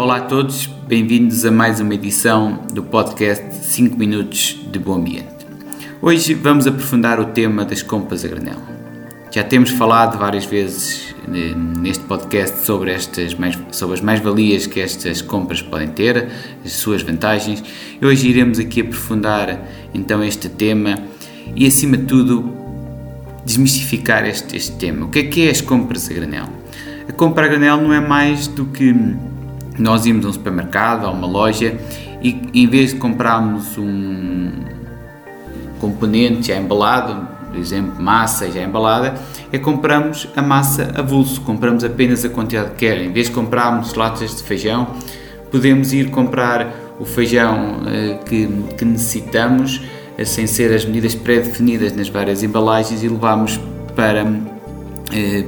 Olá a todos, bem-vindos a mais uma edição do podcast 5 Minutos de Bom Ambiente. Hoje vamos aprofundar o tema das compras a granel. Já temos falado várias vezes eh, neste podcast sobre, estas sobre as mais-valias que estas compras podem ter, as suas vantagens. Hoje iremos aqui aprofundar então este tema e, acima de tudo, desmistificar este, este tema. O que é que é as compras a granel? A compra a granel não é mais do que nós íamos a um supermercado, a uma loja e em vez de comprarmos um componente já embalado, por exemplo, massa já embalada, é compramos a massa avulso, compramos apenas a quantidade que quer. Em vez de comprarmos latas de feijão, podemos ir comprar o feijão eh, que, que necessitamos, eh, sem ser as medidas pré-definidas nas várias embalagens e levamos para,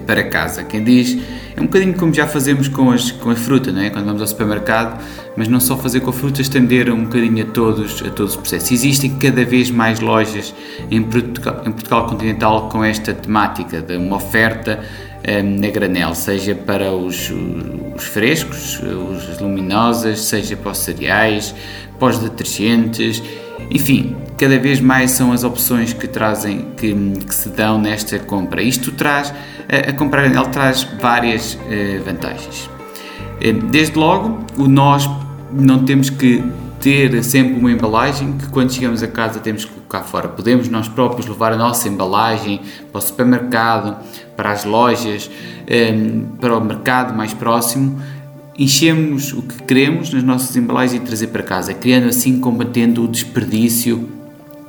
para casa. Quem diz é um bocadinho como já fazemos com, as, com a fruta, não é? quando vamos ao supermercado, mas não só fazer com a fruta, estender um bocadinho a todos, a todos os processos. Existem cada vez mais lojas em Portugal, em Portugal continental com esta temática de uma oferta um, na granel, seja para os, os frescos, os luminosas, seja para os cereais, para os detergentes, enfim, cada vez mais são as opções que trazem, que, que se dão nesta compra. Isto traz a comprar granel traz várias eh, vantagens. Eh, desde logo, o nós não temos que ter sempre uma embalagem que quando chegamos a casa temos que colocar fora. Podemos nós próprios levar a nossa embalagem para o supermercado, para as lojas, eh, para o mercado mais próximo, enchemos o que queremos nas nossas embalagens e trazer para casa, criando assim, combatendo o desperdício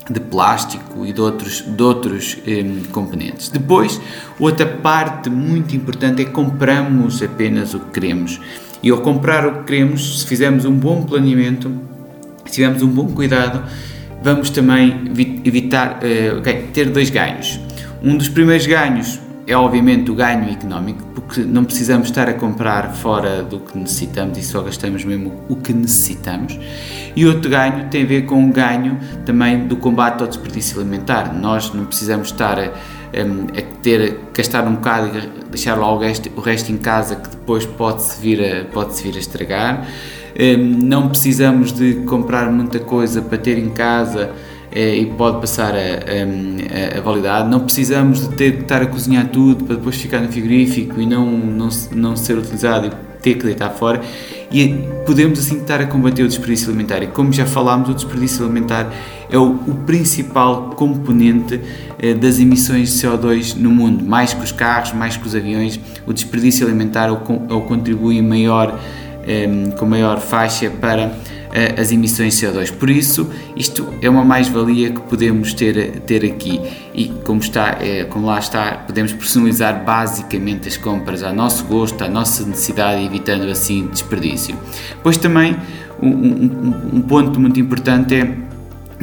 de plástico e de outros, de outros um, componentes. Depois, outra parte muito importante é compramos apenas o que queremos. E ao comprar o que queremos, se fizermos um bom planeamento, tivermos um bom cuidado, vamos também evitar uh, okay, ter dois ganhos. Um dos primeiros ganhos é obviamente o ganho económico, porque não precisamos estar a comprar fora do que necessitamos e só gastamos mesmo o que necessitamos. E outro ganho tem a ver com o ganho também do combate ao desperdício alimentar. Nós não precisamos estar a, a ter, gastar um bocado e deixar lá o resto, o resto em casa que depois pode-se vir, a, pode -se vir a estragar. Não precisamos de comprar muita coisa para ter em casa é, e pode passar a, a, a, validade. Não precisamos de ter que estar a cozinhar tudo para depois ficar no frigorífico e não, não, não ser utilizado e ter que deitar fora. E podemos assim estar a combater o desperdício alimentar. E como já falámos, o desperdício alimentar é o, o principal componente eh, das emissões de CO2 no mundo. Mais que os carros, mais que os aviões, o desperdício alimentar é o, é o contribui maior, eh, com maior faixa para as emissões de CO2. Por isso, isto é uma mais-valia que podemos ter, ter aqui e como, está, é, como lá está, podemos personalizar basicamente as compras ao nosso gosto, à nossa necessidade, evitando assim desperdício. Pois também um, um, um ponto muito importante é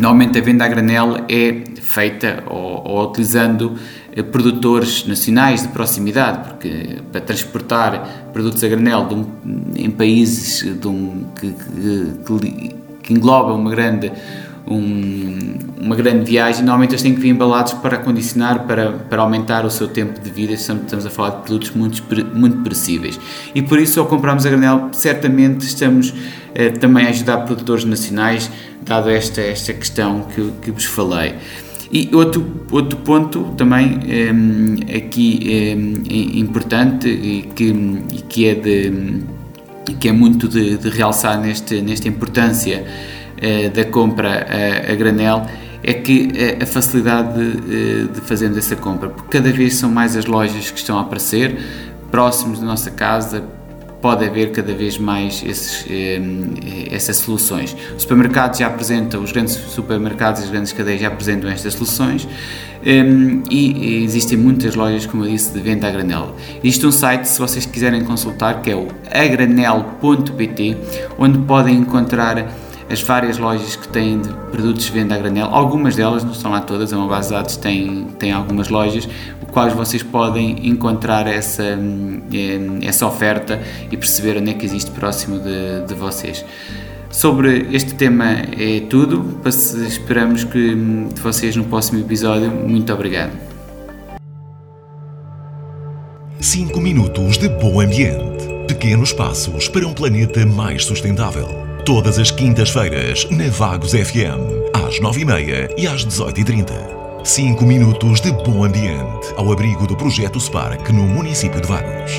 Normalmente a venda a granel é feita ou, ou utilizando eh, produtores nacionais de proximidade, porque para transportar produtos a granel um, em países um, que, que, que, engloba uma grande, um, uma grande viagem, normalmente eles têm que vir embalados para acondicionar, para, para aumentar o seu tempo de vida, estamos a falar de produtos muito, muito perecíveis. E por isso, ao comprarmos a granel, certamente estamos eh, também a ajudar produtores nacionais, dado esta, esta questão que, que vos falei. E outro, outro ponto também um, aqui um, importante e que, que é de que é muito de, de realçar neste, nesta importância uh, da compra a, a, granel é que a, a facilidade de, de fazermos essa compra, porque cada vez são mais as lojas que estão a aparecer próximos da nossa casa, pode haver cada vez mais esses, eh, essas soluções. Os supermercados já apresentam, os grandes supermercados e as grandes cadeias já apresentam estas soluções eh, e existem muitas lojas, como eu disse, de venda a granel. Existe um site, se vocês quiserem consultar, que é o agranel.pt, onde podem encontrar as várias lojas que têm de produtos de venda a granel. Algumas delas, não estão lá todas, é uma base de dados, tem, tem algumas lojas, quais vocês podem encontrar essa, eh, essa oferta e perceber onde é que existe próximo de, de vocês. Sobre este tema é tudo. Esperamos que de vocês no próximo episódio. Muito obrigado. 5 minutos de bom ambiente. Pequenos passos para um planeta mais sustentável. Todas as quintas-feiras na Vagos FM, às 9h30 e às 18h30. 5 minutos de bom ambiente ao abrigo do projeto Spark no município de Vagos.